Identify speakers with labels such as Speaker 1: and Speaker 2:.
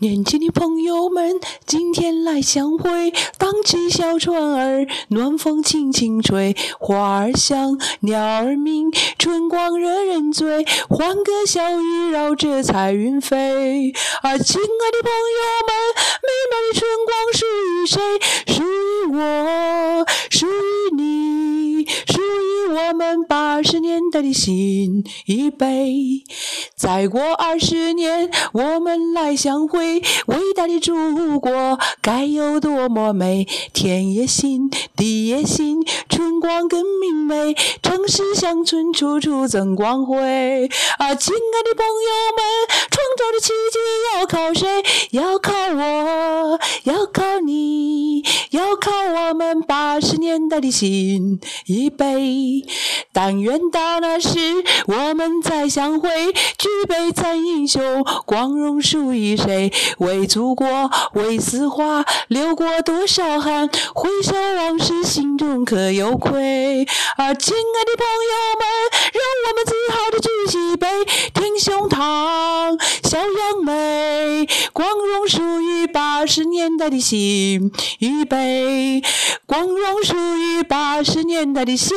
Speaker 1: 年轻的朋友们，今天来相会，荡起小船儿，暖风轻轻吹，花儿香，鸟儿鸣，春光惹人醉，欢歌笑语绕着彩云飞。啊，亲爱的朋友们，美妙的春光属于谁？属于我，属于你，属于我们八十年代的新一辈。再过二十年，我们来相会。伟大的祖国该有多么美！天也新，地也新，春光更明媚，城市乡村处处增光辉。啊，亲爱的朋友们，创造的奇迹要靠谁？要靠我们八十年代的新一辈。但愿到那时，我们再相会，举杯赞英雄，光荣属于谁？为祖国，为四化，流过多少汗？回首往事，心中可有愧？啊，亲爱的朋友们，让我们自豪地举起杯，挺胸膛，光荣属于八十年代的新一辈，光荣属于八十年代的新。